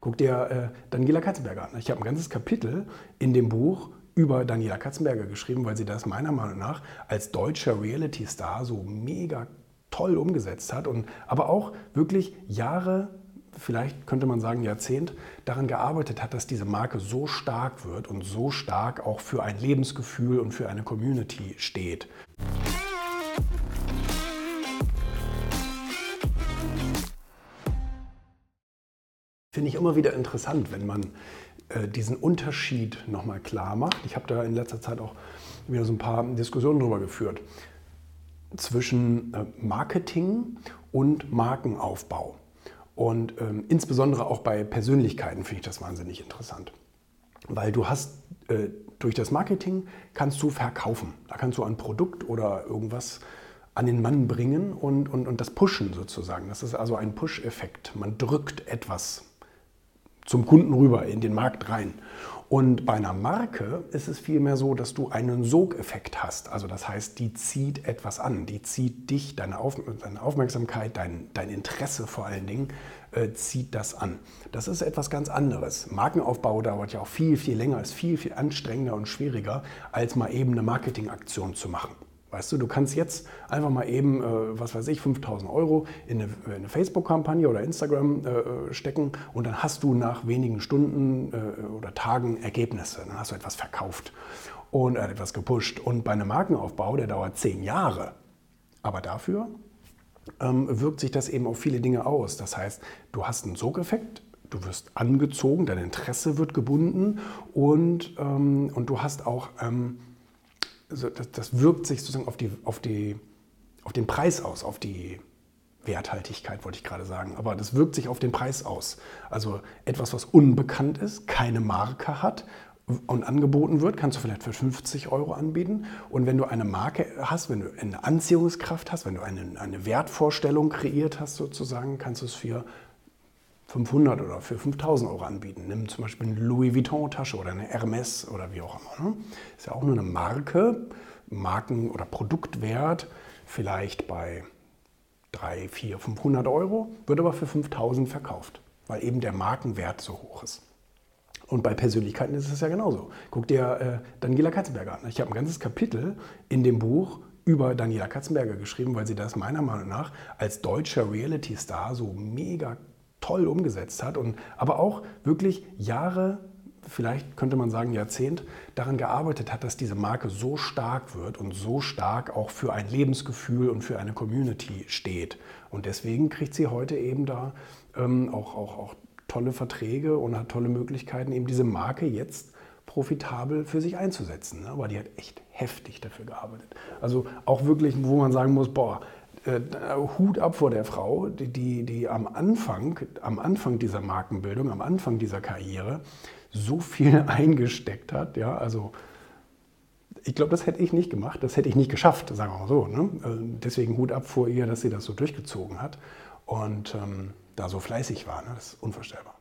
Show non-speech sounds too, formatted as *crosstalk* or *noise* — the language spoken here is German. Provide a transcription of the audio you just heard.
Guck dir äh, Daniela Katzenberger an. Ich habe ein ganzes Kapitel in dem Buch über Daniela Katzenberger geschrieben, weil sie das meiner Meinung nach als deutscher Reality-Star so mega toll umgesetzt hat und aber auch wirklich Jahre, vielleicht könnte man sagen Jahrzehnt, daran gearbeitet hat, dass diese Marke so stark wird und so stark auch für ein Lebensgefühl und für eine Community steht. Finde ich immer wieder interessant, wenn man äh, diesen Unterschied nochmal klar macht. Ich habe da in letzter Zeit auch wieder so ein paar Diskussionen darüber geführt zwischen äh, Marketing und Markenaufbau. Und ähm, insbesondere auch bei Persönlichkeiten finde ich das wahnsinnig interessant. Weil du hast äh, durch das Marketing kannst du verkaufen. Da kannst du ein Produkt oder irgendwas an den Mann bringen und, und, und das pushen sozusagen. Das ist also ein Push-Effekt. Man drückt etwas zum Kunden rüber, in den Markt rein. Und bei einer Marke ist es vielmehr so, dass du einen Sogeffekt hast. Also das heißt, die zieht etwas an, die zieht dich, deine, Auf deine Aufmerksamkeit, dein, dein, Interesse vor allen Dingen, äh, zieht das an. Das ist etwas ganz anderes. Markenaufbau dauert ja auch viel, viel länger, ist viel, viel anstrengender und schwieriger, als mal eben eine Marketingaktion zu machen. Weißt du, du kannst jetzt einfach mal eben, äh, was weiß ich, 5000 Euro in eine, eine Facebook-Kampagne oder Instagram äh, stecken und dann hast du nach wenigen Stunden äh, oder Tagen Ergebnisse. Dann hast du etwas verkauft und äh, etwas gepusht. Und bei einem Markenaufbau, der dauert zehn Jahre. Aber dafür ähm, wirkt sich das eben auf viele Dinge aus. Das heißt, du hast einen Sogeffekt, du wirst angezogen, dein Interesse wird gebunden und, ähm, und du hast auch. Ähm, also das, das, wirkt sich sozusagen auf, die, auf, die, auf den Preis aus, auf die Werthaltigkeit, wollte ich gerade sagen. Aber das wirkt sich auf den Preis aus. Also etwas, was unbekannt ist, keine Marke hat und angeboten wird, kannst du vielleicht für 50 Euro anbieten. Und wenn du eine Marke hast, wenn du eine Anziehungskraft hast, wenn du eine, eine Wertvorstellung kreiert hast sozusagen, kannst du es für 500 oder für 5000 Euro anbieten. Nimm zum Beispiel eine Louis Vuitton-Tasche oder eine Hermes oder wie auch immer. Ne? Ist ja auch nur eine Marke, Marken- oder Produktwert vielleicht bei 3, 4, 500 Euro, wird aber für 5000 verkauft, weil eben der Markenwert so hoch ist. Und bei Persönlichkeiten ist es ja genauso. Guck dir äh, Daniela Katzenberger an. Ich habe ein ganzes Kapitel in dem Buch über Daniela Katzenberger geschrieben, weil sie das meiner Meinung nach als deutscher Reality-Star so mega toll umgesetzt hat und aber auch wirklich Jahre, vielleicht könnte man sagen Jahrzehnt, daran gearbeitet hat, dass diese Marke so stark wird und so stark auch für ein Lebensgefühl und für eine Community steht. Und deswegen kriegt sie heute eben da ähm, auch, auch, auch tolle Verträge und hat tolle Möglichkeiten, eben diese Marke jetzt profitabel für sich einzusetzen. Ne? Aber die hat echt heftig dafür gearbeitet. Also auch wirklich, wo man sagen muss, boah, äh, Hut ab vor der Frau, die, die, die am, Anfang, am Anfang dieser Markenbildung, am Anfang dieser Karriere so viel *laughs* eingesteckt hat. Ja, also ich glaube, das hätte ich nicht gemacht, das hätte ich nicht geschafft, sagen wir mal so. Ne? Äh, deswegen Hut ab vor ihr, dass sie das so durchgezogen hat und ähm, da so fleißig war. Ne? Das ist unvorstellbar.